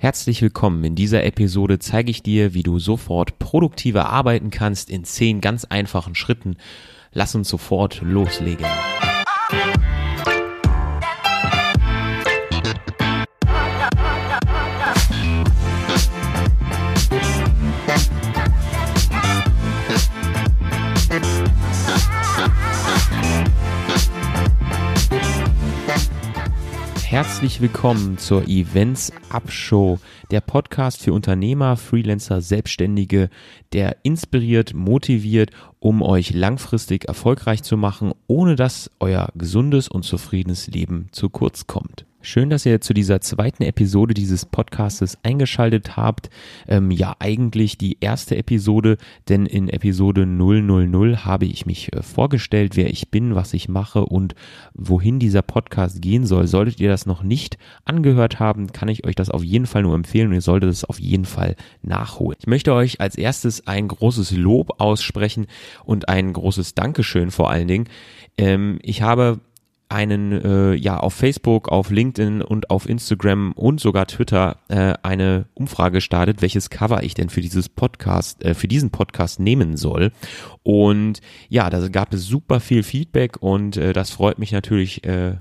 Herzlich willkommen. In dieser Episode zeige ich dir, wie du sofort produktiver arbeiten kannst in zehn ganz einfachen Schritten. Lass uns sofort loslegen. Herzlich willkommen zur Events Up Show, der Podcast für Unternehmer, Freelancer, Selbstständige, der inspiriert, motiviert, um euch langfristig erfolgreich zu machen, ohne dass euer gesundes und zufriedenes Leben zu kurz kommt. Schön, dass ihr zu dieser zweiten Episode dieses Podcastes eingeschaltet habt. Ähm, ja, eigentlich die erste Episode, denn in Episode 000 habe ich mich äh, vorgestellt, wer ich bin, was ich mache und wohin dieser Podcast gehen soll. Solltet ihr das noch nicht angehört haben, kann ich euch das auf jeden Fall nur empfehlen und ihr solltet es auf jeden Fall nachholen. Ich möchte euch als erstes ein großes Lob aussprechen und ein großes Dankeschön vor allen Dingen. Ähm, ich habe einen, äh, ja, auf Facebook, auf LinkedIn und auf Instagram und sogar Twitter äh, eine Umfrage gestartet, welches Cover ich denn für dieses Podcast, äh, für diesen Podcast nehmen soll. Und ja, da gab es super viel Feedback und äh, das freut mich natürlich äh,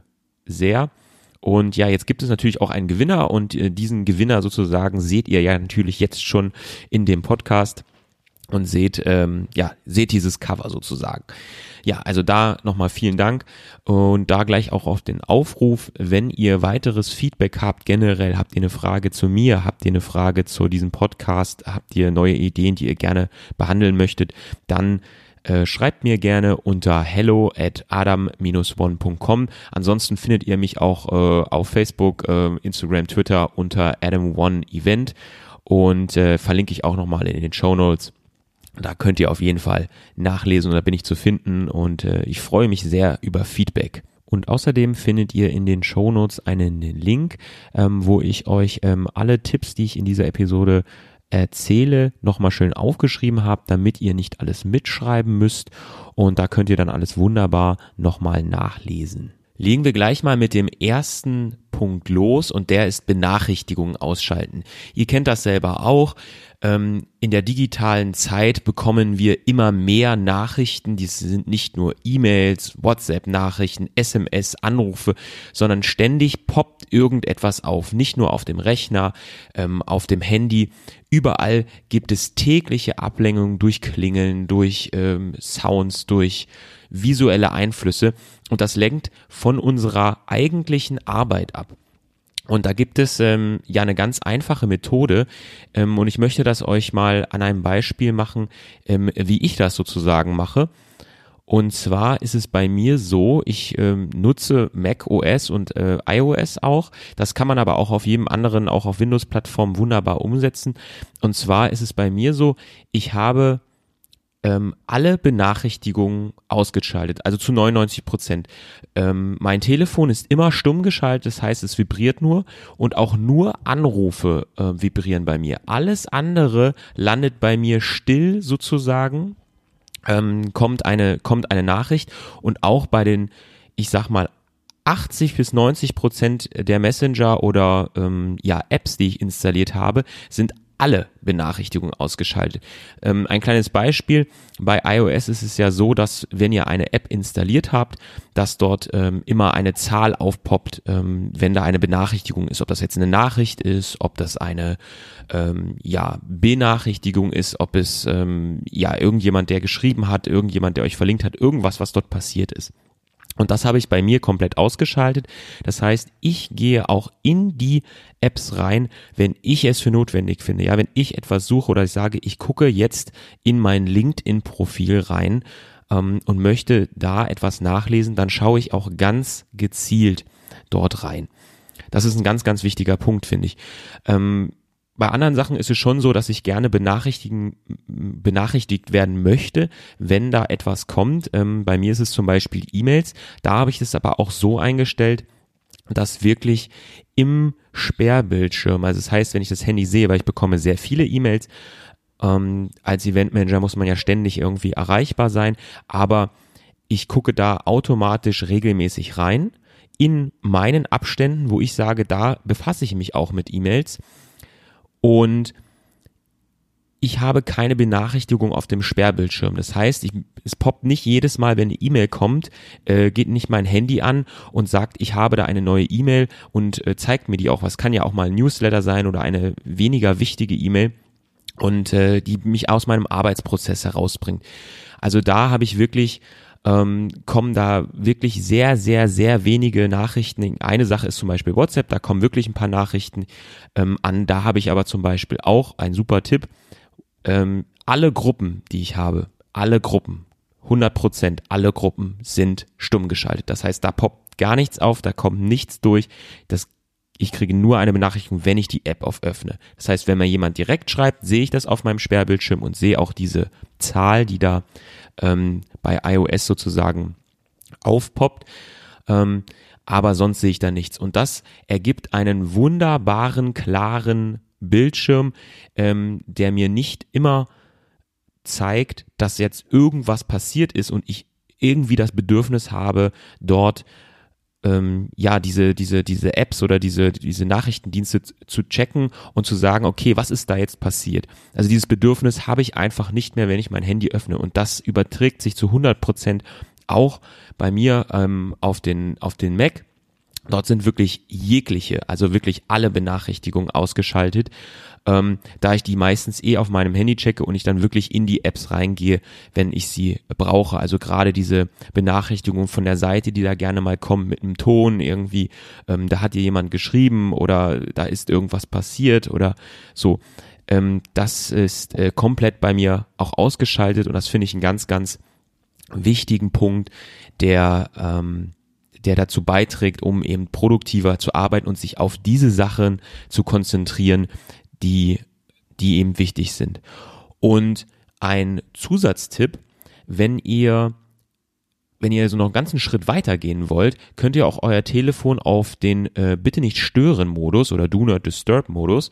sehr. Und ja, jetzt gibt es natürlich auch einen Gewinner und äh, diesen Gewinner sozusagen seht ihr ja natürlich jetzt schon in dem Podcast und seht, ähm, ja, seht dieses Cover sozusagen. Ja, also da nochmal vielen Dank und da gleich auch auf den Aufruf, wenn ihr weiteres Feedback habt, generell habt ihr eine Frage zu mir, habt ihr eine Frage zu diesem Podcast, habt ihr neue Ideen, die ihr gerne behandeln möchtet, dann äh, schreibt mir gerne unter hello at adam-one.com. Ansonsten findet ihr mich auch äh, auf Facebook, äh, Instagram, Twitter unter Adam One Event und äh, verlinke ich auch nochmal in den Show Notes. Da könnt ihr auf jeden Fall nachlesen und da bin ich zu finden und äh, ich freue mich sehr über Feedback. Und außerdem findet ihr in den Show Notes einen Link, ähm, wo ich euch ähm, alle Tipps, die ich in dieser Episode erzähle, nochmal schön aufgeschrieben habe, damit ihr nicht alles mitschreiben müsst. Und da könnt ihr dann alles wunderbar nochmal nachlesen. Legen wir gleich mal mit dem ersten Punkt los und der ist Benachrichtigungen ausschalten. Ihr kennt das selber auch. Ähm, in der digitalen Zeit bekommen wir immer mehr Nachrichten. Die sind nicht nur E-Mails, WhatsApp-Nachrichten, SMS, Anrufe, sondern ständig poppt irgendetwas auf. Nicht nur auf dem Rechner, ähm, auf dem Handy. Überall gibt es tägliche Ablenkungen durch Klingeln, durch ähm, Sounds, durch visuelle Einflüsse. Und das lenkt von unserer eigentlichen Arbeit ab. Und da gibt es ähm, ja eine ganz einfache Methode ähm, und ich möchte das euch mal an einem Beispiel machen, ähm, wie ich das sozusagen mache. Und zwar ist es bei mir so, ich ähm, nutze Mac OS und äh, iOS auch. Das kann man aber auch auf jedem anderen, auch auf Windows-Plattformen wunderbar umsetzen. Und zwar ist es bei mir so, ich habe ähm, alle Benachrichtigungen ausgeschaltet, also zu 99 Prozent. Ähm, mein Telefon ist immer stumm geschaltet, das heißt, es vibriert nur und auch nur Anrufe äh, vibrieren bei mir. Alles andere landet bei mir still sozusagen, ähm, kommt eine kommt eine Nachricht und auch bei den, ich sag mal 80 bis 90 Prozent der Messenger oder ähm, ja Apps, die ich installiert habe, sind alle Benachrichtigungen ausgeschaltet. Ähm, ein kleines Beispiel, bei iOS ist es ja so, dass wenn ihr eine App installiert habt, dass dort ähm, immer eine Zahl aufpoppt, ähm, wenn da eine Benachrichtigung ist, ob das jetzt eine Nachricht ist, ob das eine ähm, ja, Benachrichtigung ist, ob es ähm, ja irgendjemand, der geschrieben hat, irgendjemand, der euch verlinkt hat, irgendwas, was dort passiert ist. Und das habe ich bei mir komplett ausgeschaltet. Das heißt, ich gehe auch in die Apps rein, wenn ich es für notwendig finde. Ja, wenn ich etwas suche oder ich sage, ich gucke jetzt in mein LinkedIn-Profil rein ähm, und möchte da etwas nachlesen, dann schaue ich auch ganz gezielt dort rein. Das ist ein ganz, ganz wichtiger Punkt, finde ich. Ähm, bei anderen Sachen ist es schon so, dass ich gerne benachrichtigen, benachrichtigt werden möchte, wenn da etwas kommt. Ähm, bei mir ist es zum Beispiel E-Mails. Da habe ich es aber auch so eingestellt, dass wirklich im Sperrbildschirm, also das heißt, wenn ich das Handy sehe, weil ich bekomme sehr viele E-Mails, ähm, als Eventmanager muss man ja ständig irgendwie erreichbar sein, aber ich gucke da automatisch regelmäßig rein in meinen Abständen, wo ich sage, da befasse ich mich auch mit E-Mails Und ich habe keine Benachrichtigung auf dem Sperrbildschirm. Das heißt, ich, es poppt nicht jedes Mal, wenn eine E-Mail kommt, äh, geht nicht mein Handy an und sagt, ich habe da eine neue E-Mail und äh, zeigt mir die auch. Was kann ja auch mal ein Newsletter sein oder eine weniger wichtige E-Mail und äh, die mich aus meinem Arbeitsprozess herausbringt. Also da habe ich wirklich ähm, kommen da wirklich sehr, sehr, sehr wenige Nachrichten. Eine Sache ist zum Beispiel WhatsApp, da kommen wirklich ein paar Nachrichten ähm, an. Da habe ich aber zum Beispiel auch einen super Tipp ähm, alle Gruppen, die ich habe, alle Gruppen, 100 Prozent, alle Gruppen sind stumm geschaltet. Das heißt, da poppt gar nichts auf, da kommt nichts durch. Das ich kriege nur eine Benachrichtigung, wenn ich die App auf öffne. Das heißt, wenn mir jemand direkt schreibt, sehe ich das auf meinem Sperrbildschirm und sehe auch diese Zahl, die da ähm, bei iOS sozusagen aufpoppt. Ähm, aber sonst sehe ich da nichts. Und das ergibt einen wunderbaren, klaren Bildschirm, ähm, der mir nicht immer zeigt, dass jetzt irgendwas passiert ist und ich irgendwie das Bedürfnis habe, dort ähm, ja diese diese diese Apps oder diese diese Nachrichtendienste zu checken und zu sagen, okay, was ist da jetzt passiert? Also dieses Bedürfnis habe ich einfach nicht mehr, wenn ich mein Handy öffne und das überträgt sich zu 100 Prozent auch bei mir ähm, auf den auf den Mac Dort sind wirklich jegliche, also wirklich alle Benachrichtigungen ausgeschaltet, ähm, da ich die meistens eh auf meinem Handy checke und ich dann wirklich in die Apps reingehe, wenn ich sie brauche. Also gerade diese Benachrichtigungen von der Seite, die da gerne mal kommen mit einem Ton irgendwie, ähm, da hat dir jemand geschrieben oder da ist irgendwas passiert oder so. Ähm, das ist äh, komplett bei mir auch ausgeschaltet und das finde ich einen ganz, ganz wichtigen Punkt, der ähm, der dazu beiträgt, um eben produktiver zu arbeiten und sich auf diese Sachen zu konzentrieren, die, die eben wichtig sind. Und ein Zusatztipp, wenn ihr wenn ihr so noch einen ganzen Schritt weiter gehen wollt, könnt ihr auch euer Telefon auf den äh, Bitte nicht stören Modus oder Do not disturb Modus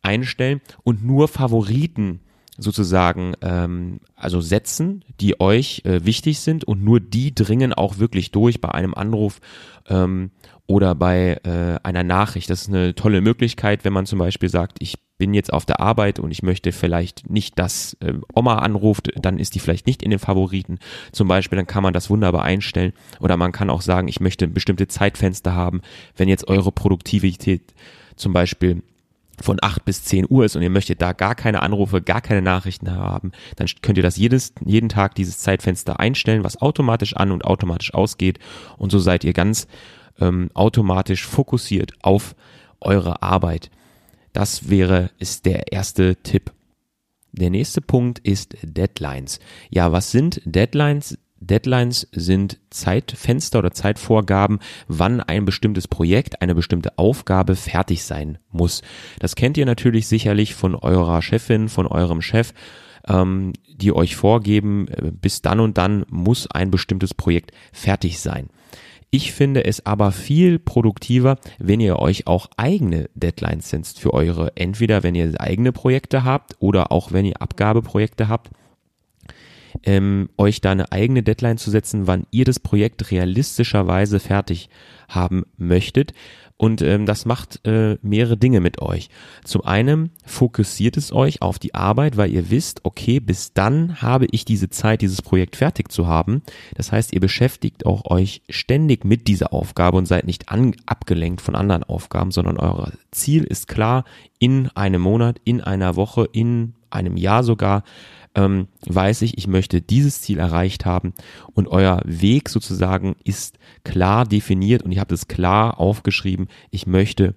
einstellen und nur Favoriten sozusagen ähm, also setzen, die euch äh, wichtig sind und nur die dringen auch wirklich durch bei einem Anruf ähm, oder bei äh, einer Nachricht. Das ist eine tolle Möglichkeit, wenn man zum Beispiel sagt, ich bin jetzt auf der Arbeit und ich möchte vielleicht nicht, dass äh, Oma anruft, dann ist die vielleicht nicht in den Favoriten. Zum Beispiel, dann kann man das wunderbar einstellen. Oder man kann auch sagen, ich möchte bestimmte Zeitfenster haben, wenn jetzt eure Produktivität zum Beispiel von 8 bis 10 Uhr ist und ihr möchtet da gar keine Anrufe, gar keine Nachrichten haben, dann könnt ihr das jedes, jeden Tag dieses Zeitfenster einstellen, was automatisch an und automatisch ausgeht und so seid ihr ganz ähm, automatisch fokussiert auf eure Arbeit. Das wäre, ist der erste Tipp. Der nächste Punkt ist Deadlines. Ja, was sind Deadlines? Deadlines sind Zeitfenster oder Zeitvorgaben, wann ein bestimmtes Projekt, eine bestimmte Aufgabe fertig sein muss. Das kennt ihr natürlich sicherlich von eurer Chefin, von eurem Chef, ähm, die euch vorgeben, äh, bis dann und dann muss ein bestimmtes Projekt fertig sein. Ich finde es aber viel produktiver, wenn ihr euch auch eigene Deadlines setzt für eure, entweder wenn ihr eigene Projekte habt oder auch wenn ihr Abgabeprojekte habt ähm, euch da eine eigene Deadline zu setzen, wann ihr das Projekt realistischerweise fertig haben möchtet. Und ähm, das macht äh, mehrere Dinge mit euch. Zum einen fokussiert es euch auf die Arbeit, weil ihr wisst, okay, bis dann habe ich diese Zeit, dieses Projekt fertig zu haben. Das heißt, ihr beschäftigt auch euch ständig mit dieser Aufgabe und seid nicht an, abgelenkt von anderen Aufgaben, sondern euer Ziel ist klar, in einem Monat, in einer Woche, in einem Jahr sogar ähm, weiß ich, ich möchte dieses Ziel erreicht haben und euer Weg sozusagen ist klar definiert und ihr habt es klar aufgeschrieben, ich möchte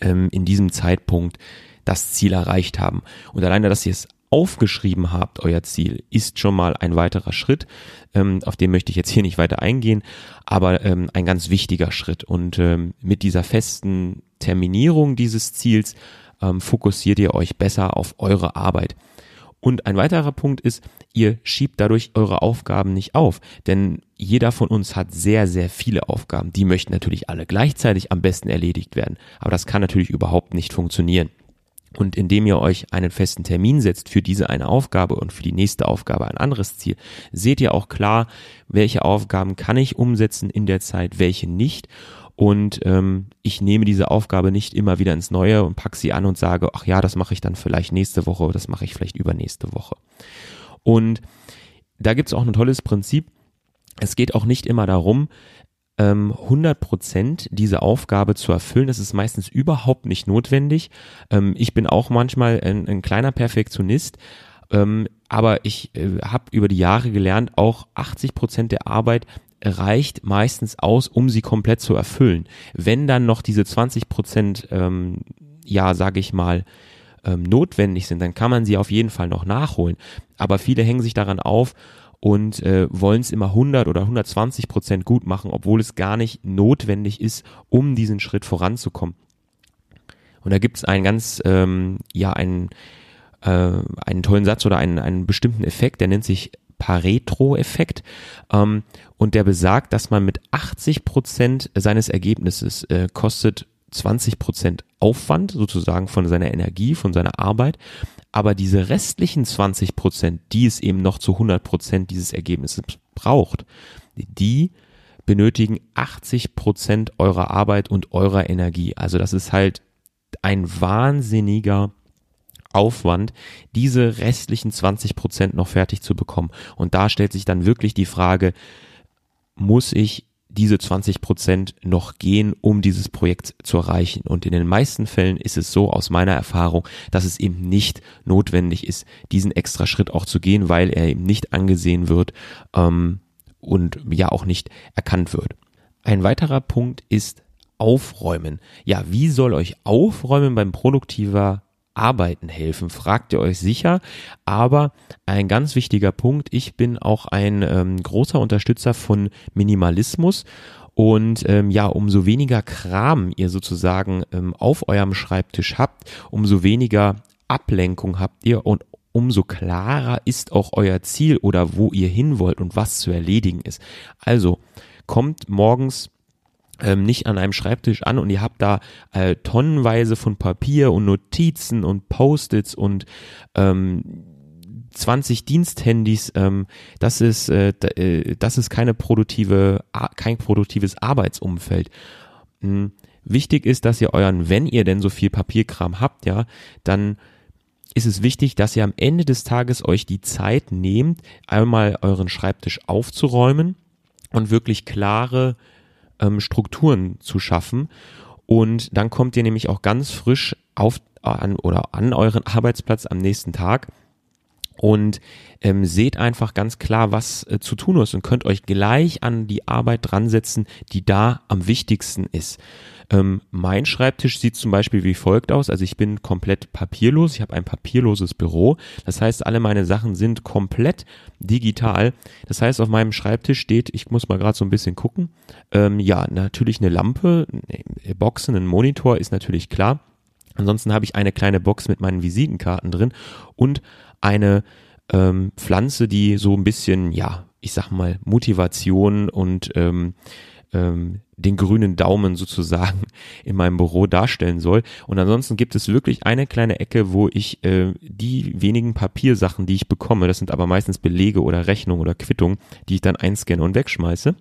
ähm, in diesem Zeitpunkt das Ziel erreicht haben. Und alleine, dass ihr es aufgeschrieben habt, euer Ziel, ist schon mal ein weiterer Schritt. Ähm, auf den möchte ich jetzt hier nicht weiter eingehen, aber ähm, ein ganz wichtiger Schritt. Und ähm, mit dieser festen Terminierung dieses Ziels ähm, fokussiert ihr euch besser auf eure Arbeit. Und ein weiterer Punkt ist, ihr schiebt dadurch eure Aufgaben nicht auf, denn jeder von uns hat sehr, sehr viele Aufgaben. Die möchten natürlich alle gleichzeitig am besten erledigt werden, aber das kann natürlich überhaupt nicht funktionieren. Und indem ihr euch einen festen Termin setzt für diese eine Aufgabe und für die nächste Aufgabe ein anderes Ziel, seht ihr auch klar, welche Aufgaben kann ich umsetzen in der Zeit, welche nicht und ähm, ich nehme diese Aufgabe nicht immer wieder ins Neue und pack sie an und sage, ach ja, das mache ich dann vielleicht nächste Woche das mache ich vielleicht übernächste Woche. Und da gibt es auch ein tolles Prinzip. Es geht auch nicht immer darum, 100 ähm, Prozent diese Aufgabe zu erfüllen. Das ist meistens überhaupt nicht notwendig. Ähm, ich bin auch manchmal ein, ein kleiner Perfektionist, ähm, aber ich äh, habe über die Jahre gelernt, auch 80 Prozent der Arbeit reicht meistens aus, um sie komplett zu erfüllen. Wenn dann noch diese 20 Prozent, ähm, ja, sage ich mal, ähm, notwendig sind, dann kann man sie auf jeden Fall noch nachholen. Aber viele hängen sich daran auf und äh, wollen es immer 100 oder 120 Prozent gut machen, obwohl es gar nicht notwendig ist, um diesen Schritt voranzukommen. Und da gibt es einen ganz, ähm, ja, einen, äh, einen tollen Satz oder einen, einen bestimmten Effekt, der nennt sich Pareto-Effekt ähm, und der besagt, dass man mit 80 Prozent seines Ergebnisses äh, kostet 20 Prozent Aufwand sozusagen von seiner Energie, von seiner Arbeit, aber diese restlichen 20 Prozent, die es eben noch zu 100 Prozent dieses Ergebnisses braucht, die benötigen 80 Prozent eurer Arbeit und eurer Energie. Also das ist halt ein wahnsinniger Aufwand, diese restlichen 20 Prozent noch fertig zu bekommen. Und da stellt sich dann wirklich die Frage, muss ich diese 20 Prozent noch gehen, um dieses Projekt zu erreichen. Und in den meisten Fällen ist es so aus meiner Erfahrung, dass es eben nicht notwendig ist, diesen extra Schritt auch zu gehen, weil er eben nicht angesehen wird ähm, und ja auch nicht erkannt wird. Ein weiterer Punkt ist Aufräumen. Ja, wie soll euch Aufräumen beim produktiver Arbeiten helfen, fragt ihr euch sicher. Aber ein ganz wichtiger Punkt, ich bin auch ein ähm, großer Unterstützer von Minimalismus. Und ähm, ja, umso weniger Kram ihr sozusagen ähm, auf eurem Schreibtisch habt, umso weniger Ablenkung habt ihr und umso klarer ist auch euer Ziel oder wo ihr hin wollt und was zu erledigen ist. Also kommt morgens ähm, nicht an einem Schreibtisch an und ihr habt da äh, tonnenweise von Papier und Notizen und Post-its und ähm, 20 Diensthandys, ähm, das ist äh, äh, das ist keine produktive kein produktives Arbeitsumfeld. Hm. Wichtig ist, dass ihr euren, wenn ihr denn so viel Papierkram habt, ja, dann ist es wichtig, dass ihr am Ende des Tages euch die Zeit nehmt, einmal euren Schreibtisch aufzuräumen und wirklich klare ähm, Strukturen zu schaffen. Und dann kommt ihr nämlich auch ganz frisch auf an oder an euren Arbeitsplatz am nächsten Tag und ähm, seht einfach ganz klar, was äh, zu tun ist und könnt euch gleich an die Arbeit dran setzen, die da am wichtigsten ist. Ähm, mein Schreibtisch sieht zum Beispiel wie folgt aus. Also ich bin komplett papierlos. Ich habe ein papierloses Büro. Das heißt, alle meine Sachen sind komplett digital. Das heißt, auf meinem Schreibtisch steht, ich muss mal gerade so ein bisschen gucken. Ähm, ja, natürlich eine Lampe, eine Boxen, ein Monitor ist natürlich klar. Ansonsten habe ich eine kleine Box mit meinen Visitenkarten drin und eine ähm, Pflanze, die so ein bisschen, ja, ich sag mal, Motivation und ähm, ähm, den grünen Daumen sozusagen in meinem Büro darstellen soll. Und ansonsten gibt es wirklich eine kleine Ecke, wo ich äh, die wenigen Papiersachen, die ich bekomme, das sind aber meistens Belege oder Rechnungen oder Quittungen, die ich dann einscanne und wegschmeiße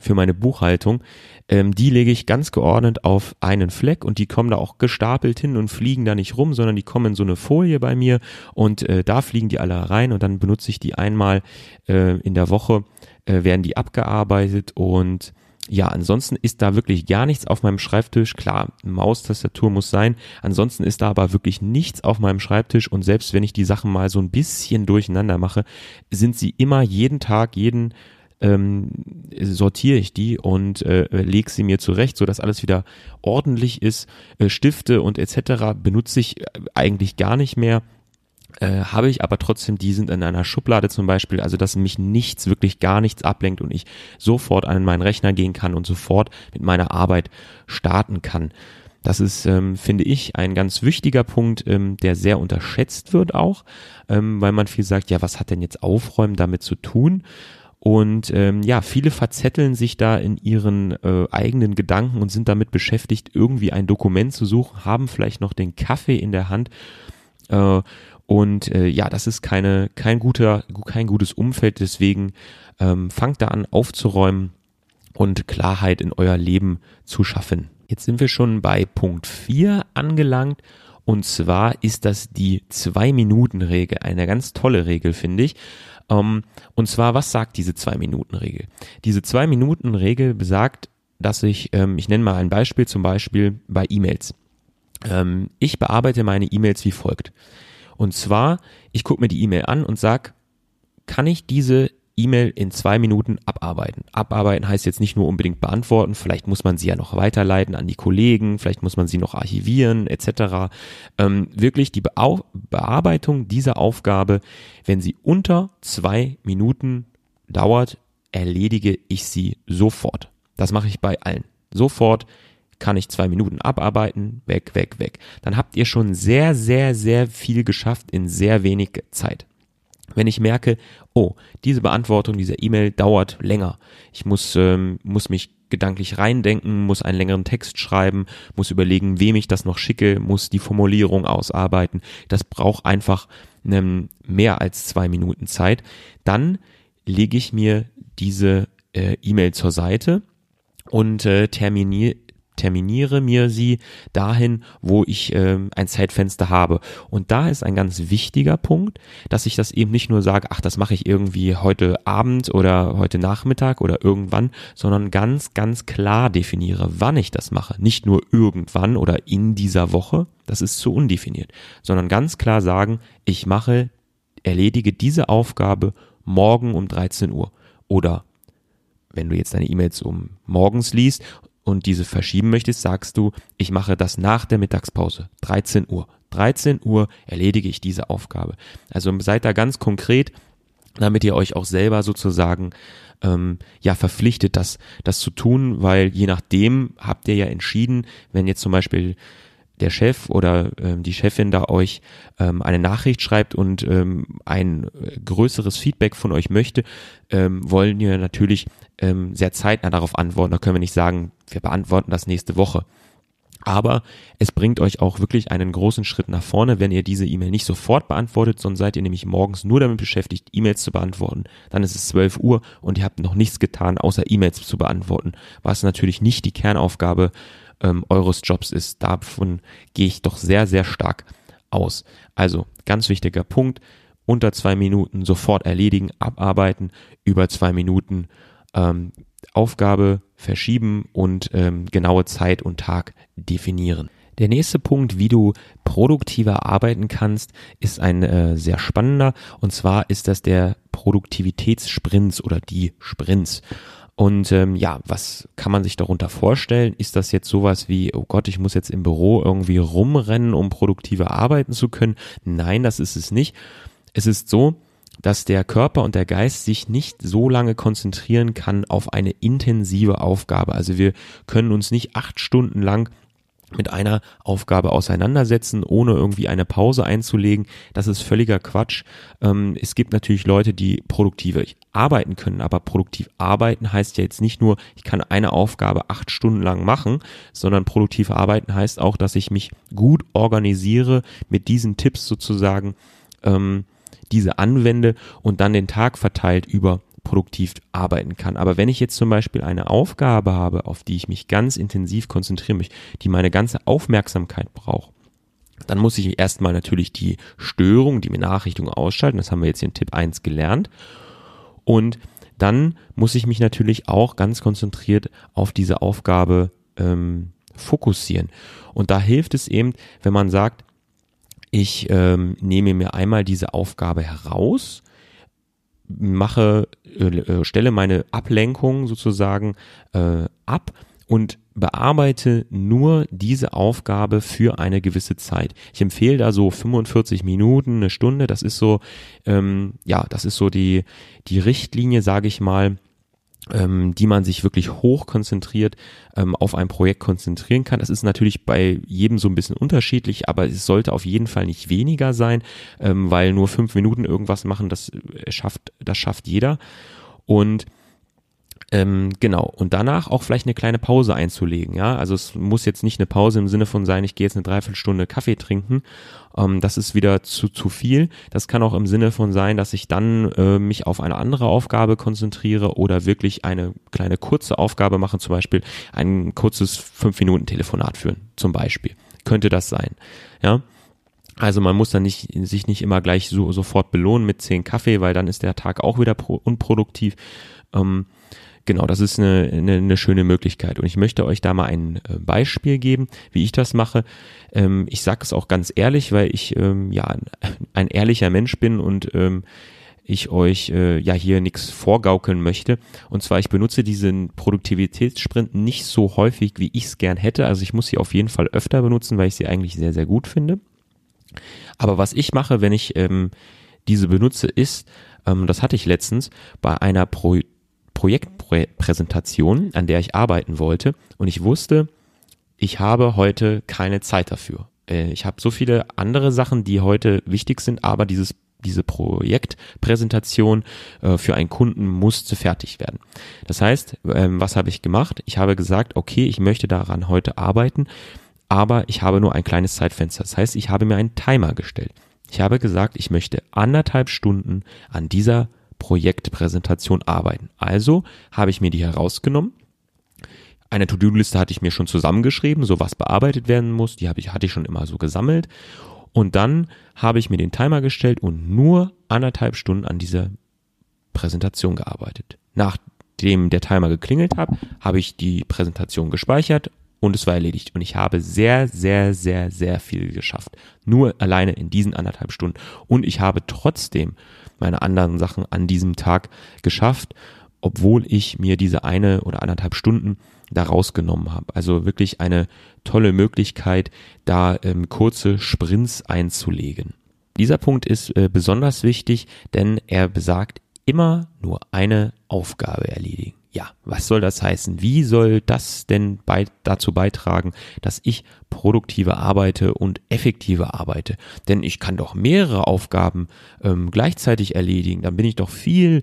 für meine Buchhaltung, ähm, die lege ich ganz geordnet auf einen Fleck und die kommen da auch gestapelt hin und fliegen da nicht rum, sondern die kommen in so eine Folie bei mir und äh, da fliegen die alle rein und dann benutze ich die einmal äh, in der Woche äh, werden die abgearbeitet und ja, ansonsten ist da wirklich gar nichts auf meinem Schreibtisch. Klar, Maustastatur muss sein. Ansonsten ist da aber wirklich nichts auf meinem Schreibtisch und selbst wenn ich die Sachen mal so ein bisschen durcheinander mache, sind sie immer jeden Tag, jeden ähm, sortiere ich die und äh, lege sie mir zurecht, so dass alles wieder ordentlich ist. Äh, Stifte und etc. benutze ich äh, eigentlich gar nicht mehr äh, habe ich aber trotzdem, die sind in einer Schublade zum Beispiel, also dass mich nichts, wirklich gar nichts ablenkt und ich sofort an meinen Rechner gehen kann und sofort mit meiner Arbeit starten kann. Das ist, ähm, finde ich, ein ganz wichtiger Punkt, ähm, der sehr unterschätzt wird auch, ähm, weil man viel sagt, ja, was hat denn jetzt Aufräumen damit zu tun? Und ähm, ja, viele verzetteln sich da in ihren äh, eigenen Gedanken und sind damit beschäftigt, irgendwie ein Dokument zu suchen, haben vielleicht noch den Kaffee in der Hand äh, und äh, ja, das ist keine, kein guter, kein gutes Umfeld. Deswegen ähm, fangt da an aufzuräumen und Klarheit in euer Leben zu schaffen. Jetzt sind wir schon bei Punkt 4 angelangt und zwar ist das die Zwei-Minuten-Regel. Eine ganz tolle Regel, finde ich. Ähm, und zwar, was sagt diese Zwei-Minuten-Regel? Diese Zwei-Minuten-Regel besagt, dass ich, ähm, ich nenne mal ein Beispiel, zum Beispiel bei E-Mails. Ähm, ich bearbeite meine E-Mails wie folgt. Und zwar, ich gucke mir die E-Mail an und sag, kann ich diese E-Mail in zwei Minuten abarbeiten. Abarbeiten heißt jetzt nicht nur unbedingt beantworten, vielleicht muss man sie ja noch weiterleiten an die Kollegen, vielleicht muss man sie noch archivieren etc. Ähm, wirklich die Beau Bearbeitung dieser Aufgabe, wenn sie unter zwei Minuten dauert, erledige ich sie sofort. Das mache ich bei allen. Sofort kann ich zwei Minuten abarbeiten, weg, weg, weg. Dann habt ihr schon sehr, sehr, sehr viel geschafft in sehr wenig Zeit. Wenn ich merke, oh, diese Beantwortung dieser E-Mail dauert länger, ich muss, ähm, muss mich gedanklich reindenken, muss einen längeren Text schreiben, muss überlegen, wem ich das noch schicke, muss die Formulierung ausarbeiten. Das braucht einfach ähm, mehr als zwei Minuten Zeit. Dann lege ich mir diese äh, E-Mail zur Seite und äh, terminiere terminiere mir sie dahin, wo ich ähm, ein Zeitfenster habe. Und da ist ein ganz wichtiger Punkt, dass ich das eben nicht nur sage, ach, das mache ich irgendwie heute Abend oder heute Nachmittag oder irgendwann, sondern ganz, ganz klar definiere, wann ich das mache. Nicht nur irgendwann oder in dieser Woche, das ist zu undefiniert, sondern ganz klar sagen, ich mache, erledige diese Aufgabe morgen um 13 Uhr oder wenn du jetzt deine E-Mails um morgens liest und diese verschieben möchtest, sagst du, ich mache das nach der Mittagspause, 13 Uhr. 13 Uhr erledige ich diese Aufgabe. Also seid da ganz konkret, damit ihr euch auch selber sozusagen ähm, ja verpflichtet, das, das zu tun, weil je nachdem habt ihr ja entschieden, wenn jetzt zum Beispiel der Chef oder ähm, die Chefin da euch ähm, eine Nachricht schreibt und ähm, ein größeres Feedback von euch möchte, ähm, wollen wir natürlich ähm, sehr zeitnah darauf antworten. Da können wir nicht sagen, wir beantworten das nächste Woche. Aber es bringt euch auch wirklich einen großen Schritt nach vorne, wenn ihr diese E-Mail nicht sofort beantwortet, sondern seid ihr nämlich morgens nur damit beschäftigt, E-Mails zu beantworten. Dann ist es 12 Uhr und ihr habt noch nichts getan, außer E-Mails zu beantworten, was natürlich nicht die Kernaufgabe ähm, eures Jobs ist. Davon gehe ich doch sehr, sehr stark aus. Also ganz wichtiger Punkt, unter zwei Minuten sofort erledigen, abarbeiten, über zwei Minuten ähm, Aufgabe verschieben und ähm, genaue Zeit und Tag definieren. Der nächste Punkt, wie du produktiver arbeiten kannst, ist ein äh, sehr spannender und zwar ist das der Produktivitätssprints oder die Sprints. Und ähm, ja, was kann man sich darunter vorstellen? Ist das jetzt sowas wie, oh Gott, ich muss jetzt im Büro irgendwie rumrennen, um produktiver arbeiten zu können? Nein, das ist es nicht. Es ist so, dass der Körper und der Geist sich nicht so lange konzentrieren kann auf eine intensive Aufgabe. Also wir können uns nicht acht Stunden lang mit einer Aufgabe auseinandersetzen, ohne irgendwie eine Pause einzulegen. Das ist völliger Quatsch. Ähm, es gibt natürlich Leute, die produktiv arbeiten können, aber produktiv arbeiten heißt ja jetzt nicht nur, ich kann eine Aufgabe acht Stunden lang machen, sondern produktiv arbeiten heißt auch, dass ich mich gut organisiere, mit diesen Tipps sozusagen ähm, diese anwende und dann den Tag verteilt über produktiv arbeiten kann. Aber wenn ich jetzt zum Beispiel eine Aufgabe habe, auf die ich mich ganz intensiv konzentrieren möchte, die meine ganze Aufmerksamkeit braucht, dann muss ich erstmal natürlich die Störung, die Benachrichtigung ausschalten. Das haben wir jetzt in Tipp 1 gelernt. Und dann muss ich mich natürlich auch ganz konzentriert auf diese Aufgabe ähm, fokussieren. Und da hilft es eben, wenn man sagt, ich ähm, nehme mir einmal diese Aufgabe heraus, mache, äh, äh, stelle meine Ablenkung sozusagen äh, ab und bearbeite nur diese Aufgabe für eine gewisse Zeit. Ich empfehle da so 45 Minuten, eine Stunde. Das ist so, ähm, ja, das ist so die die Richtlinie, sage ich mal, ähm, die man sich wirklich hoch konzentriert ähm, auf ein Projekt konzentrieren kann. Das ist natürlich bei jedem so ein bisschen unterschiedlich, aber es sollte auf jeden Fall nicht weniger sein, ähm, weil nur fünf Minuten irgendwas machen, das äh, schafft, das schafft jeder. Und Ähm, genau. Und danach auch vielleicht eine kleine Pause einzulegen. Ja, also es muss jetzt nicht eine Pause im Sinne von sein, ich gehe jetzt eine Dreiviertelstunde Kaffee trinken. Ähm, das ist wieder zu, zu viel. Das kann auch im Sinne von sein, dass ich dann äh, mich auf eine andere Aufgabe konzentriere oder wirklich eine kleine kurze Aufgabe mache, zum Beispiel ein kurzes fünf Minuten Telefonat führen, zum Beispiel. Könnte das sein. Ja. Also man muss dann nicht, sich nicht immer gleich so, sofort belohnen mit zehn Kaffee, weil dann ist der Tag auch wieder pro, unproduktiv. Ähm, Genau, das ist eine, eine, eine schöne Möglichkeit. Und ich möchte euch da mal ein äh, Beispiel geben, wie ich das mache. Ähm, ich sage es auch ganz ehrlich, weil ich ähm, ja ein, ein, ehrlicher Mensch bin und ähm, ich euch äh, ja hier nichts vorgaukeln möchte. Und zwar, ich benutze diesen Produktivitätssprint nicht so häufig, wie ich es gern hätte. Also ich muss sie auf jeden Fall öfter benutzen, weil ich sie eigentlich sehr, sehr gut finde. Aber was ich mache, wenn ich ähm, diese benutze, ist, ähm, das hatte ich letztens, bei einer Pro Projektpräsentation, an der ich arbeiten wollte und ich wusste, ich habe heute keine Zeit dafür. Äh, ich habe so viele andere Sachen, die heute wichtig sind, aber dieses diese Projektpräsentation äh, für einen Kunden musste fertig werden. Das heißt, ähm, was habe ich gemacht? Ich habe gesagt, okay, ich möchte daran heute arbeiten, aber ich habe nur ein kleines Zeitfenster. Das heißt, ich habe mir einen Timer gestellt. Ich habe gesagt, ich möchte anderthalb Stunden an dieser Projektpräsentation arbeiten. Also habe ich mir die herausgenommen. Eine To-Do-Liste hatte ich mir schon zusammengeschrieben, so was bearbeitet werden muss, die habe ich, hatte ich schon immer so gesammelt. Und dann habe ich mir den Timer gestellt und nur anderthalb Stunden an dieser Präsentation gearbeitet. Nachdem der Timer geklingelt hat, habe ich die Präsentation gespeichert und es war erledigt. Und ich habe sehr, sehr, sehr, sehr viel geschafft. Nur alleine in diesen anderthalb Stunden. Und ich habe trotzdem meine anderen Sachen an diesem Tag geschafft, obwohl ich mir diese eine oder anderthalb Stunden da rausgenommen habe. Also wirklich eine tolle Möglichkeit, da ähm, kurze Sprints einzulegen. Dieser Punkt ist äh, besonders wichtig, denn er besagt immer nur eine Aufgabe erledigen. Ja, was soll das heißen? Wie soll das denn bei, dazu beitragen, dass ich produktiver arbeite und effektiver arbeite? Denn ich kann doch mehrere Aufgaben ähm, gleichzeitig erledigen. Dann bin ich doch viel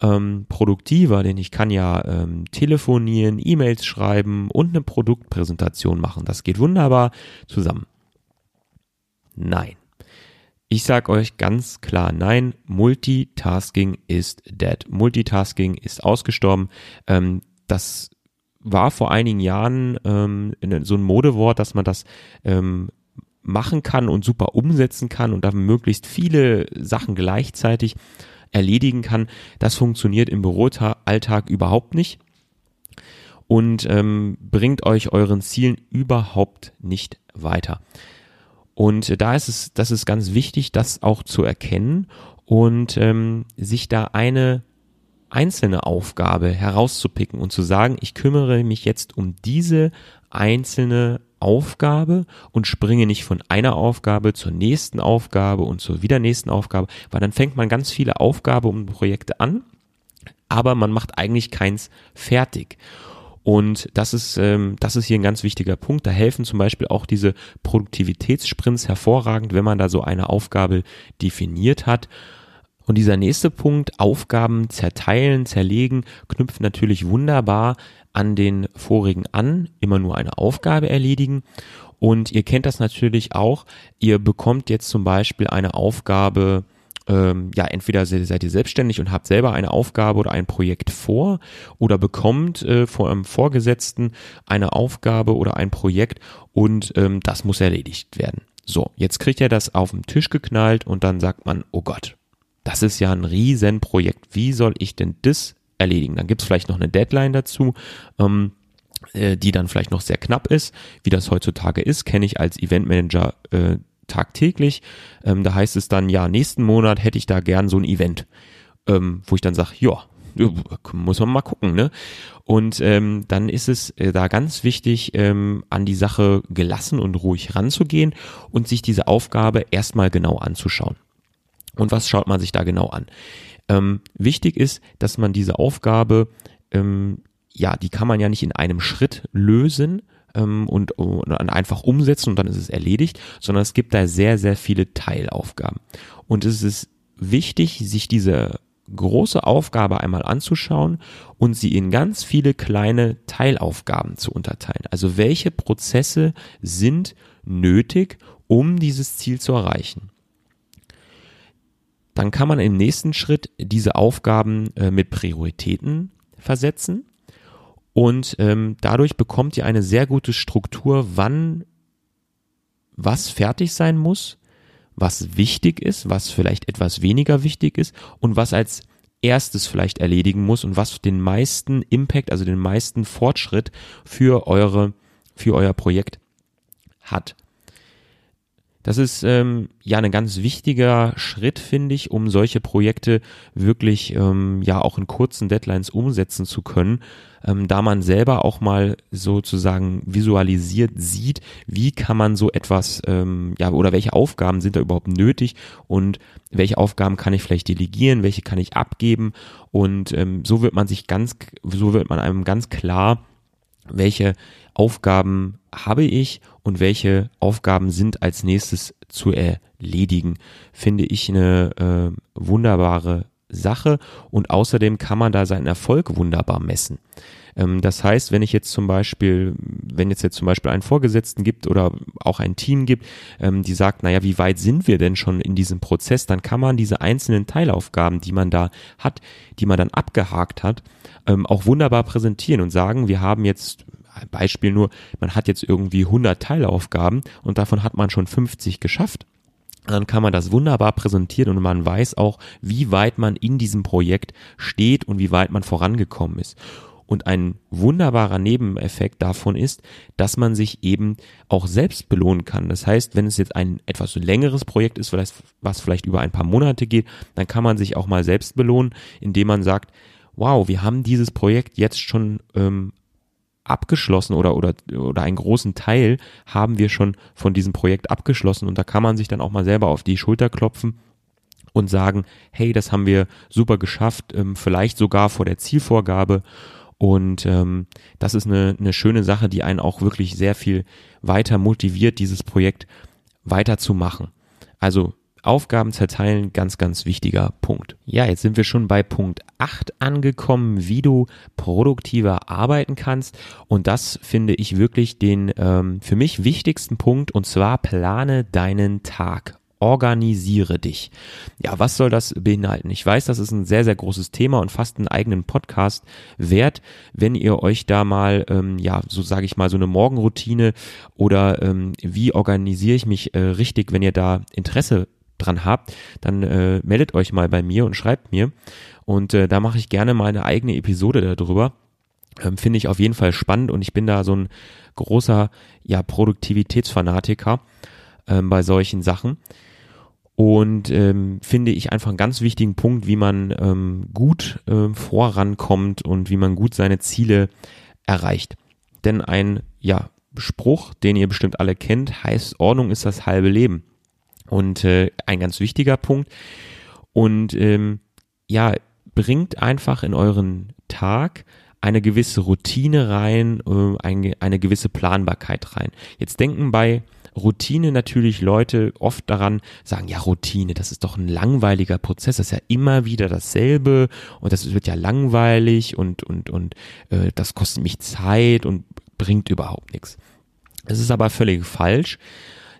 ähm, produktiver, denn ich kann ja ähm, telefonieren, E-Mails schreiben und eine Produktpräsentation machen. Das geht wunderbar zusammen. Nein. Ich sage euch ganz klar, nein, Multitasking ist dead. Multitasking ist ausgestorben. Ähm, das war vor einigen Jahren ähm, so ein Modewort, dass man das ähm, machen kann und super umsetzen kann und dann möglichst viele Sachen gleichzeitig erledigen kann. Das funktioniert im Büroalltag überhaupt nicht und ähm, bringt euch euren Zielen überhaupt nicht weiter. Und da ist es, das ist ganz wichtig, das auch zu erkennen und ähm, sich da eine einzelne Aufgabe herauszupicken und zu sagen, ich kümmere mich jetzt um diese einzelne Aufgabe und springe nicht von einer Aufgabe zur nächsten Aufgabe und zur wieder nächsten Aufgabe, weil dann fängt man ganz viele Aufgaben und Projekte an, aber man macht eigentlich keins fertig. Und das ist, ähm, das ist hier ein ganz wichtiger Punkt. Da helfen zum Beispiel auch diese Produktivitätssprints hervorragend, wenn man da so eine Aufgabe definiert hat. Und dieser nächste Punkt, Aufgaben zerteilen, zerlegen, knüpft natürlich wunderbar an den vorigen an, immer nur eine Aufgabe erledigen. Und ihr kennt das natürlich auch, ihr bekommt jetzt zum Beispiel eine Aufgabe, ähm, ja, entweder seid ihr selbstständig und habt selber eine Aufgabe oder ein Projekt vor oder bekommt äh, vor einem Vorgesetzten eine Aufgabe oder ein Projekt und ähm, das muss erledigt werden. So, jetzt kriegt er das auf den Tisch geknallt und dann sagt man, oh Gott, das ist ja ein Riesenprojekt. Wie soll ich denn das erledigen? Dann gibt's vielleicht noch eine Deadline dazu. Ähm, äh, die dann vielleicht noch sehr knapp ist, wie das heutzutage ist, kenne ich als Eventmanager äh, tagtäglich. Ähm, da heißt es dann, ja, nächsten Monat hätte ich da gern so ein Event, ähm, wo ich dann sage, ja, muss man mal gucken, ne? Und ähm, dann ist es äh, da ganz wichtig, ähm, an die Sache gelassen und ruhig ranzugehen und sich diese Aufgabe erstmal genau anzuschauen. Und was schaut man sich da genau an? Ähm, wichtig ist, dass man diese Aufgabe, ähm, ja, die kann man ja nicht in einem Schritt lösen, ähm, und, und einfach umsetzen und dann ist es erledigt, sondern es gibt da sehr, sehr viele Teilaufgaben. Und es ist wichtig, sich diese große Aufgabe einmal anzuschauen und sie in ganz viele kleine Teilaufgaben zu unterteilen. Also welche Prozesse sind nötig, um dieses Ziel zu erreichen. Dann kann man im nächsten Schritt diese Aufgaben äh, mit Prioritäten versetzen und ähm, dadurch bekommt ihr eine sehr gute Struktur, wann was fertig sein muss, was wichtig ist, was vielleicht etwas weniger wichtig ist und was als erstes vielleicht erledigen muss und was den meisten Impact, also den meisten Fortschritt für eure, für euer Projekt hat. Das ist ähm, ja ein ganz wichtiger Schritt, finde ich, um solche Projekte wirklich ähm, ja auch in kurzen Deadlines umsetzen zu können, ähm, da man selber auch mal sozusagen visualisiert sieht, wie kann man so etwas ähm, ja oder welche Aufgaben sind da überhaupt nötig und welche Aufgaben kann ich vielleicht delegieren, welche kann ich abgeben. Und ähm, so wird man sich ganz so wird man einem ganz klar welche Aufgaben habe ich und welche Aufgaben sind als nächstes zu erledigen, finde ich eine äh, wunderbare Sache und außerdem kann man da seinen Erfolg wunderbar messen. Ähm, das heißt, wenn ich jetzt zum Beispiel, wenn es jetzt zum Beispiel einen Vorgesetzten gibt oder auch ein Team gibt, ähm, die sagt, naja, wie weit sind wir denn schon in diesem Prozess, dann kann man diese einzelnen Teilaufgaben, die man da hat, die man dann abgehakt hat, ähm, auch wunderbar präsentieren und sagen, wir haben jetzt Beispiel nur, man hat jetzt irgendwie 100 Teilaufgaben und davon hat man schon 50 geschafft. Dann kann man das wunderbar präsentieren und man weiß auch, wie weit man in diesem Projekt steht und wie weit man vorangekommen ist. Und ein wunderbarer Nebeneffekt davon ist, dass man sich eben auch selbst belohnen kann. Das heißt, wenn es jetzt ein etwas längeres Projekt ist, was vielleicht über ein paar Monate geht, dann kann man sich auch mal selbst belohnen, indem man sagt, wow, wir haben dieses Projekt jetzt schon ähm, abgeschlossen oder, oder, oder einen großen Teil haben wir schon von diesem Projekt abgeschlossen und da kann man sich dann auch mal selber auf die Schulter klopfen und sagen, hey, das haben wir super geschafft, ähm, vielleicht sogar vor der Zielvorgabe und ähm, das ist eine, eine schöne Sache, die einen auch wirklich sehr viel weiter motiviert, dieses Projekt weiterzumachen. Also Aufgaben zerteilen, ganz, ganz wichtiger Punkt. Ja, jetzt sind wir schon bei Punkt 8 angekommen, wie du produktiver arbeiten kannst. Und das finde ich wirklich den ähm, für mich wichtigsten Punkt. Und zwar plane deinen Tag organisiere dich. Ja, was soll das beinhalten? Ich weiß, das ist ein sehr, sehr großes Thema und fast einen eigenen Podcast wert, wenn ihr euch da mal, ähm, ja, so sage ich mal, so eine Morgenroutine oder ähm, wie organisiere ich mich äh, richtig, wenn ihr da Interesse dran habt, dann äh, meldet euch mal bei mir und schreibt mir. Und äh, da mache ich gerne mal eine eigene Episode darüber. Ähm, Finde ich auf jeden Fall spannend und ich bin da so ein großer ja, Produktivitätsfanatiker ähm, bei solchen Sachen. Und ähm, finde ich einfach einen ganz wichtigen Punkt, wie man ähm, gut ähm, vorankommt und wie man gut seine Ziele erreicht. Denn ein ja, Spruch, den ihr bestimmt alle kennt, heißt, Ordnung ist das halbe Leben. Und äh, ein ganz wichtiger Punkt. Und ähm, ja, bringt einfach in euren Tag eine gewisse Routine rein, äh, eine, eine gewisse Planbarkeit rein. Jetzt denken bei Routine natürlich Leute oft daran, sagen, ja, Routine, das ist doch ein langweiliger Prozess, das ist ja immer wieder dasselbe und das wird ja langweilig und, und, und äh, das kostet mich Zeit und bringt überhaupt nichts. Es ist aber völlig falsch,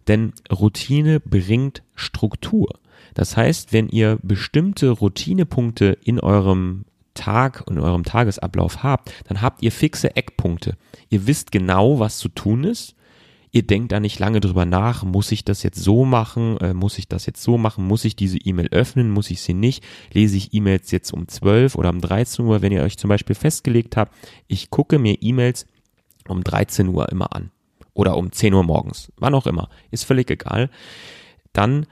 denn Routine bringt Struktur. Das heißt, wenn ihr bestimmte Routinepunkte in eurem Tag und eurem Tagesablauf habt, dann habt ihr fixe Eckpunkte. Ihr wisst genau, was zu tun ist. Ihr denkt da nicht lange drüber nach, muss ich das jetzt so machen, äh, muss ich das jetzt so machen, muss ich diese E-Mail öffnen, muss ich sie nicht, lese ich E-Mails jetzt um 12 oder um 13 Uhr, wenn ihr euch zum Beispiel festgelegt habt, ich gucke mir E-Mails um 13 Uhr immer an oder um 10 Uhr morgens, wann auch immer, ist völlig egal, dann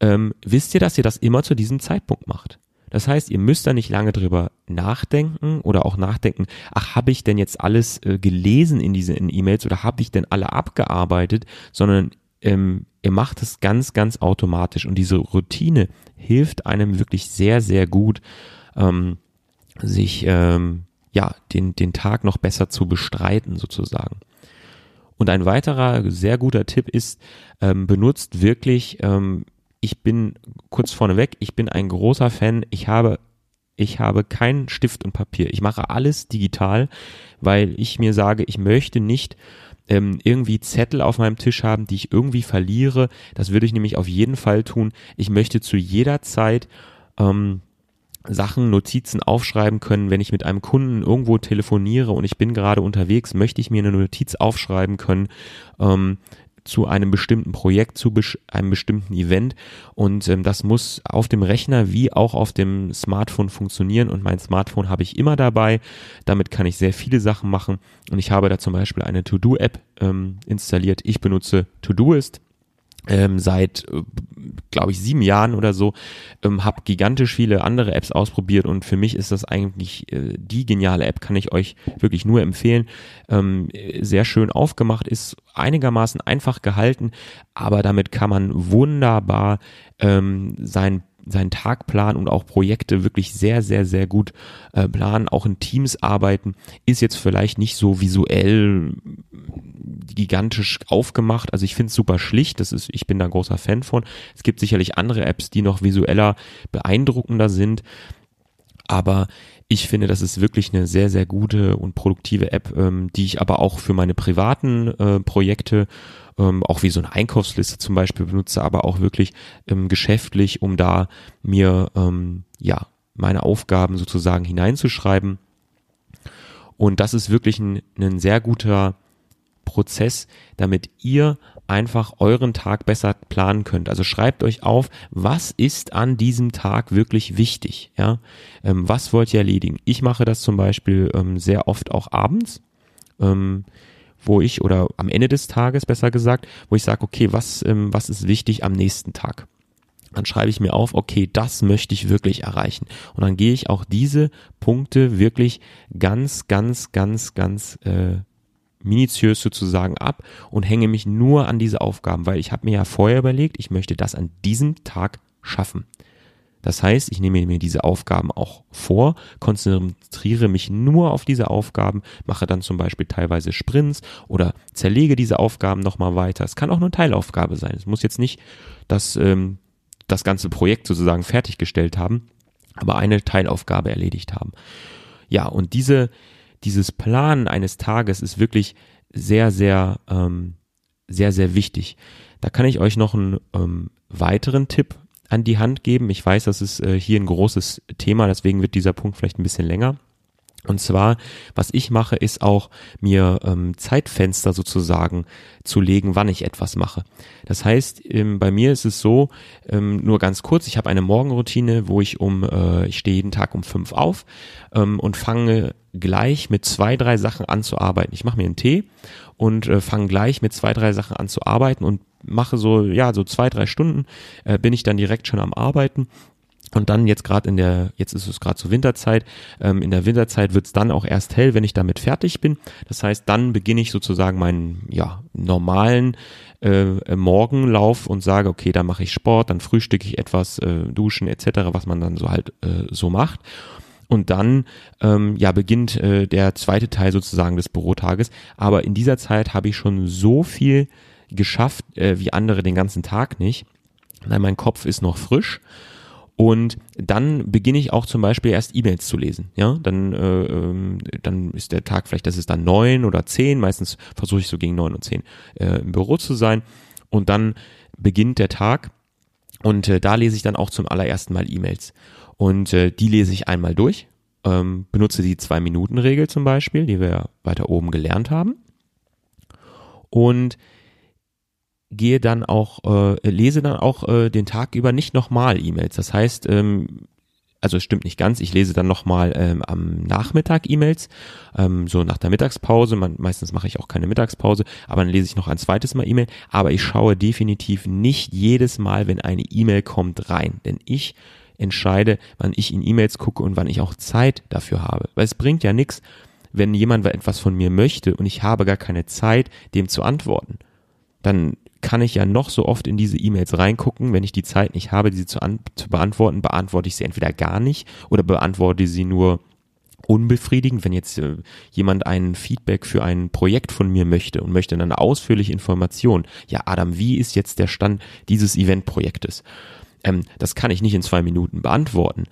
ähm, wisst ihr, dass ihr das immer zu diesem Zeitpunkt macht. Das heißt, ihr müsst da nicht lange drüber nachdenken oder auch nachdenken, ach, habe ich denn jetzt alles äh, gelesen in diesen E-Mails oder habe ich denn alle abgearbeitet, sondern ähm, ihr macht es ganz, ganz automatisch und diese Routine hilft einem wirklich sehr, sehr gut, ähm, sich ähm, ja den, den Tag noch besser zu bestreiten sozusagen. Und ein weiterer sehr guter Tipp ist, ähm, benutzt wirklich, ähm, ich bin kurz vorneweg, ich bin ein großer Fan, ich habe Ich habe keinen Stift und Papier. Ich mache alles digital, weil ich mir sage, ich möchte nicht ähm, irgendwie Zettel auf meinem Tisch haben, die ich irgendwie verliere. Das würde ich nämlich auf jeden Fall tun. Ich möchte zu jeder Zeit ähm, Sachen, Notizen aufschreiben können, wenn ich mit einem Kunden irgendwo telefoniere und ich bin gerade unterwegs, möchte ich mir eine Notiz aufschreiben können ähm, zu einem bestimmten Projekt, zu bes einem bestimmten Event und ähm, das muss auf dem Rechner wie auch auf dem Smartphone funktionieren und mein Smartphone habe ich immer dabei. Damit kann ich sehr viele Sachen machen und ich habe da zum Beispiel eine To-Do-App ähm, installiert. Ich benutze To-Doist ähm, seit, äh, glaube ich, sieben Jahren oder so, ähm, habe gigantisch viele andere Apps ausprobiert und für mich ist das eigentlich äh, die geniale App, kann ich euch wirklich nur empfehlen. Ähm, sehr schön aufgemacht, ist einigermaßen einfach gehalten, aber damit kann man wunderbar ähm, sein seinen Tagplan und auch Projekte wirklich sehr, sehr, sehr gut äh, planen, auch in Teams arbeiten, ist jetzt vielleicht nicht so visuell gigantisch aufgemacht. Also ich finde es super schlicht. Das ist, ich bin da ein großer Fan von. Es gibt sicherlich andere Apps, die noch visueller beeindruckender sind. Aber ich finde, das ist wirklich eine sehr, sehr gute und produktive App, ähm, die ich aber auch für meine privaten äh, Projekte, ähm, auch wie so eine Einkaufsliste zum Beispiel benutze, aber auch wirklich ähm, geschäftlich, um da mir ähm, ja meine Aufgaben sozusagen hineinzuschreiben. Und das ist wirklich ein, ein sehr guter Prozess, damit ihr einfach euren Tag besser planen könnt. Also schreibt euch auf, was ist an diesem Tag wirklich wichtig, ja? Ähm, was wollt ihr erledigen? Ich mache das zum Beispiel ähm, sehr oft auch abends, ähm, wo ich, oder am Ende des Tages besser gesagt, wo ich sage, okay, was, ähm, was ist wichtig am nächsten Tag? Dann schreibe ich mir auf, okay, das möchte ich wirklich erreichen. Und dann gehe ich auch diese Punkte wirklich ganz, ganz, ganz, ganz äh, minutiös sozusagen ab und hänge mich nur an diese Aufgaben, weil ich habe mir ja vorher überlegt, ich möchte das an diesem Tag schaffen. Das heißt, ich nehme mir diese Aufgaben auch vor, konzentriere mich nur auf diese Aufgaben, mache dann zum Beispiel teilweise Sprints oder zerlege diese Aufgaben nochmal weiter. Es kann auch nur eine Teilaufgabe sein. Es muss jetzt nicht das, ähm, das ganze Projekt sozusagen fertiggestellt haben, aber eine Teilaufgabe erledigt haben. Ja, und diese, dieses Planen eines Tages ist wirklich sehr, sehr, ähm, sehr, sehr wichtig. Da kann ich euch noch einen ähm, weiteren Tipp an die Hand geben. Ich weiß, das ist äh, hier ein großes Thema, deswegen wird dieser Punkt vielleicht ein bisschen länger. Und zwar, was ich mache, ist auch mir ähm, Zeitfenster sozusagen zu legen, wann ich etwas mache. Das heißt, ähm, bei mir ist es so, ähm, nur ganz kurz, ich habe eine Morgenroutine, wo ich um, äh, ich stehe jeden Tag um fünf auf ähm, und fange gleich mit zwei, drei Sachen an zu arbeiten. Ich mache mir einen Tee und äh, fange gleich mit zwei, drei Sachen an zu arbeiten und mache so, ja, so zwei, drei Stunden äh, bin ich dann direkt schon am Arbeiten und dann jetzt gerade in der, jetzt ist es gerade zur Winterzeit, ähm, in der Winterzeit wird es dann auch erst hell, wenn ich damit fertig bin. Das heißt, dann beginne ich sozusagen meinen ja, normalen äh, Morgenlauf und sage, okay, dann mache ich Sport, dann frühstücke ich etwas, äh, duschen etc., was man dann so halt äh, so macht. Und dann ähm, ja beginnt äh, der zweite Teil sozusagen des Bürotages. Aber in dieser Zeit habe ich schon so viel geschafft äh, wie andere den ganzen Tag nicht. Nein, mein Kopf ist noch frisch und dann beginne ich auch zum Beispiel erst E-Mails zu lesen. Ja, dann, äh, ähm, dann ist der Tag vielleicht, das ist dann neun oder zehn. Meistens versuche ich so gegen neun und zehn äh, im Büro zu sein. Und dann beginnt der Tag und äh, da lese ich dann auch zum allerersten Mal E-Mails. Und äh, die lese ich einmal durch, ähm, benutze die Zwei-Minuten-Regel zum Beispiel, die wir weiter oben gelernt haben. Und gehe dann auch, äh, lese dann auch äh, den Tag über nicht nochmal E-Mails. Das heißt, ähm, also es stimmt nicht ganz, ich lese dann nochmal ähm, am Nachmittag E-Mails, ähm, so nach der Mittagspause, man, meistens mache ich auch keine Mittagspause, aber dann lese ich noch ein zweites Mal E-Mail, aber ich schaue definitiv nicht jedes Mal, wenn eine E-Mail kommt, rein, denn ich entscheide, wann ich in E-Mails gucke und wann ich auch Zeit dafür habe, weil es bringt ja nichts, wenn jemand etwas von mir möchte und ich habe gar keine Zeit, dem zu antworten. Dann kann ich ja noch so oft in diese E-Mails reingucken. Wenn ich die Zeit nicht habe, diese zu, an, zu beantworten, beantworte ich sie entweder gar nicht oder beantworte sie nur unbefriedigend, wenn jetzt äh, jemand ein Feedback für ein Projekt von mir möchte und möchte dann ausführliche Informationen. Ja, Adam, wie ist jetzt der Stand dieses Eventprojektes? Ähm, das kann ich nicht in zwei Minuten beantworten.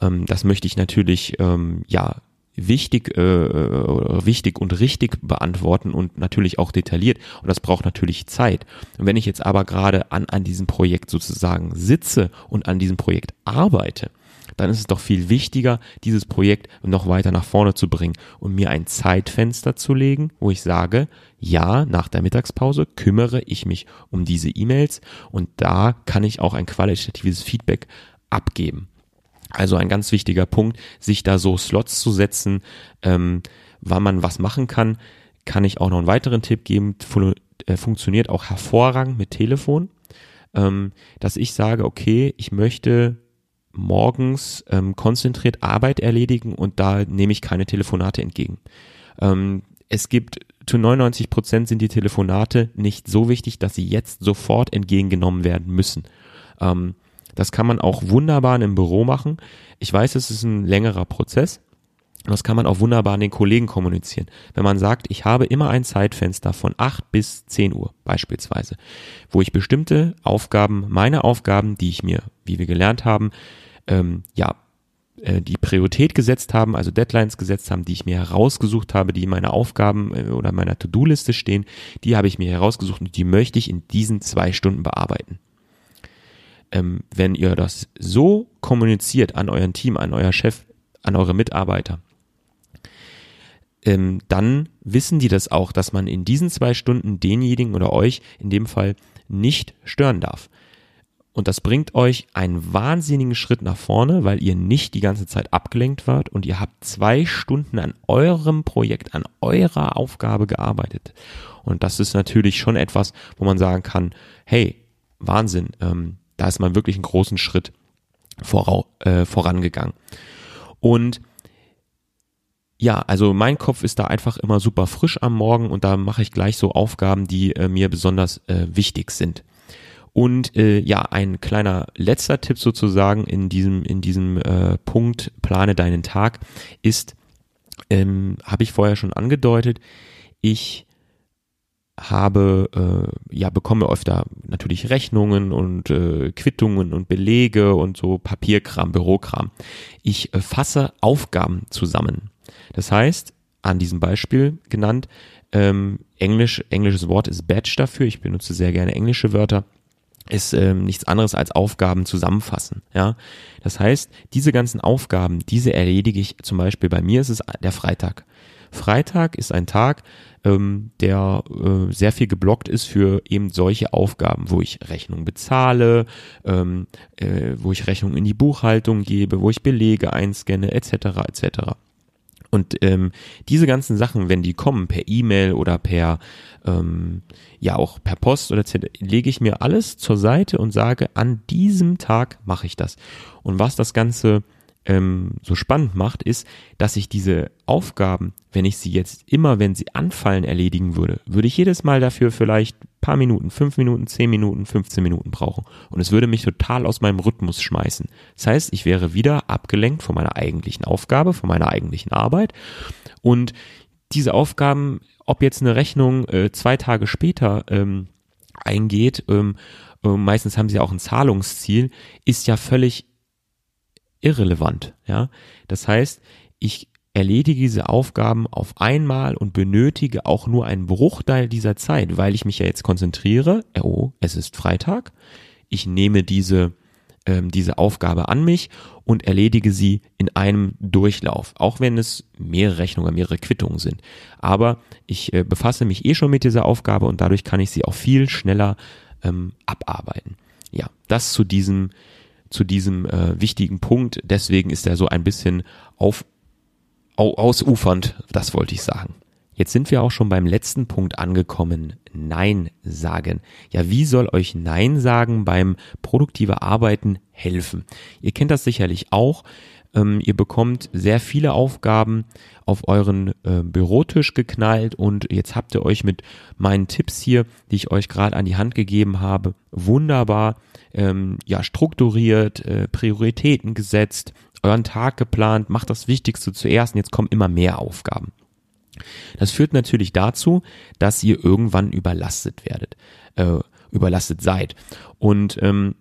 Ähm, das möchte ich natürlich ähm, ja wichtig, äh, äh, wichtig und richtig beantworten und natürlich auch detailliert. Und das braucht natürlich Zeit. Und wenn ich jetzt aber gerade an, an diesem Projekt sozusagen sitze und an diesem Projekt arbeite, dann ist es doch viel wichtiger, dieses Projekt noch weiter nach vorne zu bringen und mir ein Zeitfenster zu legen, wo ich sage, ja, nach der Mittagspause kümmere ich mich um diese E-Mails und da kann ich auch ein qualitatives Feedback abgeben. Also ein ganz wichtiger Punkt, sich da so Slots zu setzen, ähm, wann man was machen kann, kann ich auch noch einen weiteren Tipp geben. Fun äh, funktioniert auch hervorragend mit Telefon, ähm, dass ich sage, okay, ich möchte morgens ähm, konzentriert Arbeit erledigen und da nehme ich keine Telefonate entgegen. Ähm, es gibt zu 99 Prozent sind die Telefonate nicht so wichtig, dass sie jetzt sofort entgegengenommen werden müssen. Ähm, das kann man auch wunderbar im Büro machen. Ich weiß, es ist ein längerer Prozess. Das kann man auch wunderbar an den Kollegen kommunizieren. Wenn man sagt, ich habe immer ein Zeitfenster von 8 bis 10 Uhr beispielsweise, wo ich bestimmte Aufgaben, meine Aufgaben, die ich mir, wie wir gelernt haben, ähm, ja, äh, die Priorität gesetzt haben, also Deadlines gesetzt haben, die ich mir herausgesucht habe, die in meiner Aufgaben äh, oder meiner To-Do-Liste stehen, die habe ich mir herausgesucht und die möchte ich in diesen zwei Stunden bearbeiten ähm, wenn ihr das so kommuniziert an euren Team, an euer Chef, an eure Mitarbeiter, ähm, dann wissen die das auch, dass man in diesen zwei Stunden denjenigen oder euch in dem Fall nicht stören darf. Und das bringt euch einen wahnsinnigen Schritt nach vorne, weil ihr nicht die ganze Zeit abgelenkt wart und ihr habt zwei Stunden an eurem Projekt, an eurer Aufgabe gearbeitet. Und das ist natürlich schon etwas, wo man sagen kann, hey, Wahnsinn, ähm, da ist man wirklich einen großen Schritt vorau, äh, vorangegangen. Und ja, also mein Kopf ist da einfach immer super frisch am Morgen und da mache ich gleich so Aufgaben, die äh, mir besonders äh, wichtig sind. Und äh, ja, ein kleiner letzter Tipp sozusagen in diesem in diesem äh, Punkt plane deinen Tag ist, ähm, habe ich vorher schon angedeutet, ich habe, äh, ja, bekomme öfter natürlich Rechnungen und äh, Quittungen und Belege und so Papierkram, Bürokram. Ich äh, fasse Aufgaben zusammen. Das heißt, an diesem Beispiel genannt, ähm, Englisch, englisches Wort ist Badge dafür. Ich benutze sehr gerne englische Wörter ist ähm, nichts anderes als Aufgaben zusammenfassen. Ja, das heißt, diese ganzen Aufgaben, diese erledige ich zum Beispiel bei mir ist es der Freitag. Freitag ist ein Tag, ähm, der äh, sehr viel geblockt ist für eben solche Aufgaben, wo ich Rechnung bezahle, ähm, äh, wo ich Rechnung in die Buchhaltung gebe, wo ich Belege einscanne, etc. etc. Und ähm, diese ganzen Sachen, wenn die kommen per E-Mail oder per ähm, ja auch per Post oder etc., lege ich mir alles zur Seite und sage, an diesem Tag mache ich das. Und was das Ganze ähm, so spannend macht, ist, dass ich diese Aufgaben, wenn ich sie jetzt immer, wenn sie anfallen, erledigen würde, würde ich jedes Mal dafür vielleicht paar Minuten, fünf Minuten, zehn Minuten, 15 Minuten brauchen. Und es würde mich total aus meinem Rhythmus schmeißen. Das heißt, ich wäre wieder abgelenkt von meiner eigentlichen Aufgabe, von meiner eigentlichen Arbeit. Und diese Aufgaben, ob jetzt eine Rechnung äh, zwei Tage später ähm, eingeht, ähm, äh, meistens haben sie auch ein Zahlungsziel, ist ja völlig irrelevant. Ja, das heißt, ich erledige diese Aufgaben auf einmal und benötige auch nur einen Bruchteil dieser Zeit, weil ich mich ja jetzt konzentriere. Oh, es ist Freitag. Ich nehme diese ähm, diese Aufgabe an mich und erledige sie in einem Durchlauf, auch wenn es mehrere Rechnungen, mehrere Quittungen sind. Aber ich äh, befasse mich eh schon mit dieser Aufgabe und dadurch kann ich sie auch viel schneller ähm, abarbeiten. Ja, das zu diesem zu diesem äh, wichtigen Punkt. Deswegen ist er so ein bisschen auf, au, ausufernd, das wollte ich sagen. Jetzt sind wir auch schon beim letzten Punkt angekommen. Nein sagen. Ja, wie soll euch Nein sagen beim produktive Arbeiten helfen? Ihr kennt das sicherlich auch. Ähm, ihr bekommt sehr viele Aufgaben auf euren äh, Bürotisch geknallt und jetzt habt ihr euch mit meinen Tipps hier, die ich euch gerade an die Hand gegeben habe, wunderbar ähm, ja strukturiert, äh, Prioritäten gesetzt, euren Tag geplant, macht das Wichtigste zuerst und jetzt kommen immer mehr Aufgaben. Das führt natürlich dazu, dass ihr irgendwann überlastet werdet, äh, überlastet seid. Und ähm,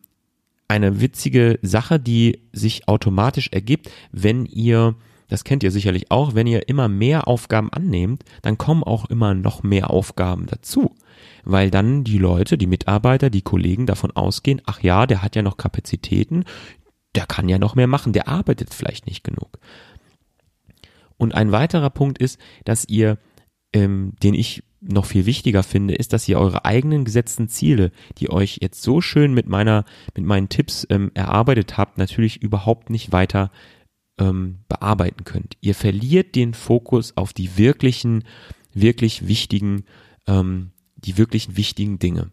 eine witzige Sache, die sich automatisch ergibt, wenn ihr das kennt ihr sicherlich auch, wenn ihr immer mehr Aufgaben annehmt, dann kommen auch immer noch mehr Aufgaben dazu. Weil dann die Leute, die Mitarbeiter, die Kollegen davon ausgehen, ach ja, der hat ja noch Kapazitäten, der kann ja noch mehr machen, der arbeitet vielleicht nicht genug. Und ein weiterer Punkt ist, dass ihr, ähm, den ich noch viel wichtiger finde, ist, dass ihr eure eigenen gesetzten Ziele, die euch jetzt so schön mit meiner, mit meinen Tipps ähm, erarbeitet habt, natürlich überhaupt nicht weiter ähm, bearbeiten könnt. Ihr verliert den Fokus auf die wirklichen, wirklich wichtigen, ähm, die wirklichen wichtigen Dinge.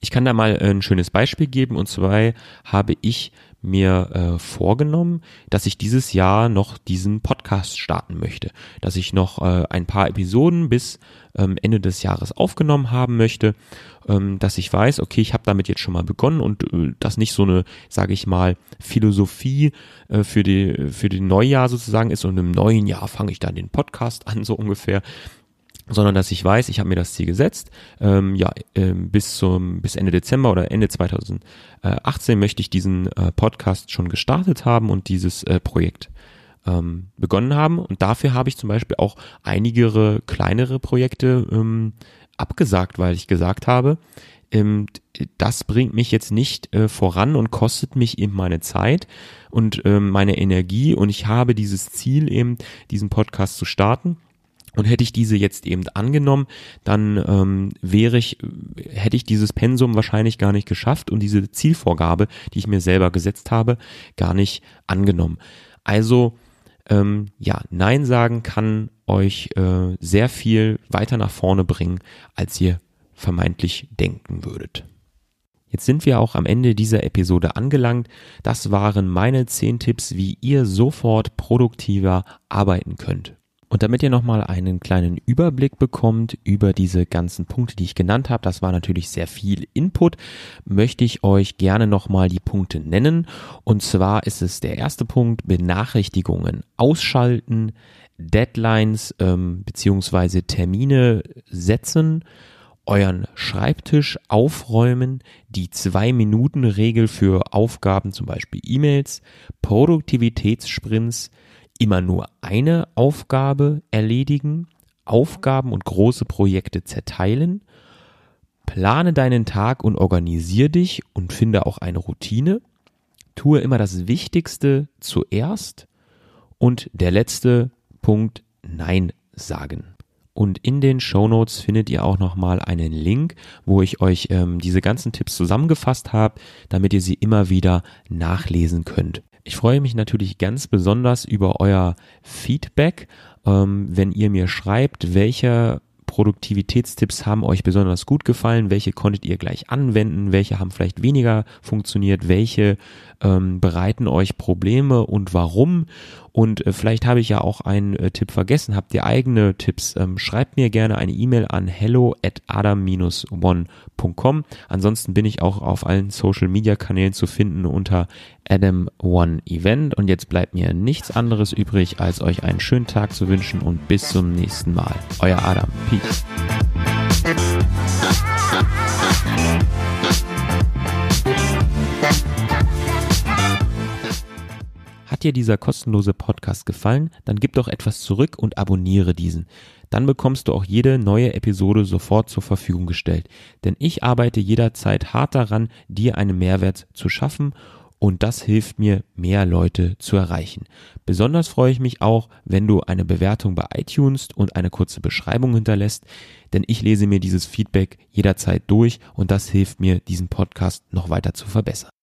Ich kann da mal ein schönes Beispiel geben und zwar habe ich mir äh, vorgenommen, dass ich dieses Jahr noch diesen Podcast starten möchte, dass ich noch äh, ein paar Episoden bis ähm, Ende des Jahres aufgenommen haben möchte, ähm, dass ich weiß, okay, ich habe damit jetzt schon mal begonnen und äh, das nicht so eine, sage ich mal, Philosophie äh, für die für die Neujahr sozusagen ist und im neuen Jahr fange ich dann den Podcast an so ungefähr, sondern dass ich weiß, ich habe mir das Ziel gesetzt, ähm, ja, ähm, bis zum bis Ende Dezember oder Ende 2018 möchte ich diesen äh, Podcast schon gestartet haben und dieses äh, Projekt ähm, begonnen haben. Und dafür habe ich zum Beispiel auch einige kleinere Projekte ähm, abgesagt, weil ich gesagt habe, ähm, das bringt mich jetzt nicht äh, voran und kostet mich eben meine Zeit und ähm, meine Energie. Und ich habe dieses Ziel eben, diesen Podcast zu starten und hätte ich diese jetzt eben angenommen, dann ähm, wäre ich, hätte ich dieses Pensum wahrscheinlich gar nicht geschafft und diese Zielvorgabe, die ich mir selber gesetzt habe, gar nicht angenommen. Also ähm, ja, Nein sagen kann euch äh, sehr viel weiter nach vorne bringen, als ihr vermeintlich denken würdet. Jetzt sind wir auch am Ende dieser Episode angelangt. Das waren meine zehn Tipps, wie ihr sofort produktiver arbeiten könnt. Und damit ihr nochmal einen kleinen Überblick bekommt über diese ganzen Punkte, die ich genannt habe, das war natürlich sehr viel Input, möchte ich euch gerne nochmal die Punkte nennen. Und zwar ist es der erste Punkt, Benachrichtigungen ausschalten, Deadlines ähm, beziehungsweise Termine setzen, euren Schreibtisch aufräumen, die Zwei-Minuten-Regel für Aufgaben, zum Beispiel E-Mails, Produktivitätssprints, immer nur eine Aufgabe erledigen, Aufgaben und große Projekte zerteilen, plane deinen Tag und organisier dich und finde auch eine Routine, tue immer das Wichtigste zuerst und der letzte Punkt Nein sagen. Und in den Show Notes findet ihr auch nochmal einen Link, wo ich euch ähm, diese ganzen Tipps zusammengefasst habe, damit ihr sie immer wieder nachlesen könnt. Ich freue mich natürlich ganz besonders über euer Feedback, ähm, wenn ihr mir schreibt, welche Produktivitätstipps haben euch besonders gut gefallen, welche konntet ihr gleich anwenden, welche haben vielleicht weniger funktioniert, welche ähm, bereiten euch Probleme und warum. Und äh, vielleicht habe ich ja auch einen äh, Tipp vergessen. Habt ihr eigene Tipps? Ähm, schreibt mir gerne eine E-Mail an hello at adam-one.com. Ansonsten bin ich auch auf allen Social Media Kanälen zu finden unter Adam One Event. Und jetzt bleibt mir nichts anderes übrig, als euch einen schönen Tag zu wünschen und bis zum nächsten Mal. Euer Adam. Peace. Dir dieser kostenlose Podcast gefallen, dann gib doch etwas zurück und abonniere diesen. Dann bekommst du auch jede neue Episode sofort zur Verfügung gestellt. Denn ich arbeite jederzeit hart daran, dir einen Mehrwert zu schaffen und das hilft mir, mehr Leute zu erreichen. Besonders freue ich mich auch, wenn du eine Bewertung bei iTunes und eine kurze Beschreibung hinterlässt, denn ich lese mir dieses Feedback jederzeit durch und das hilft mir, diesen Podcast noch weiter zu verbessern.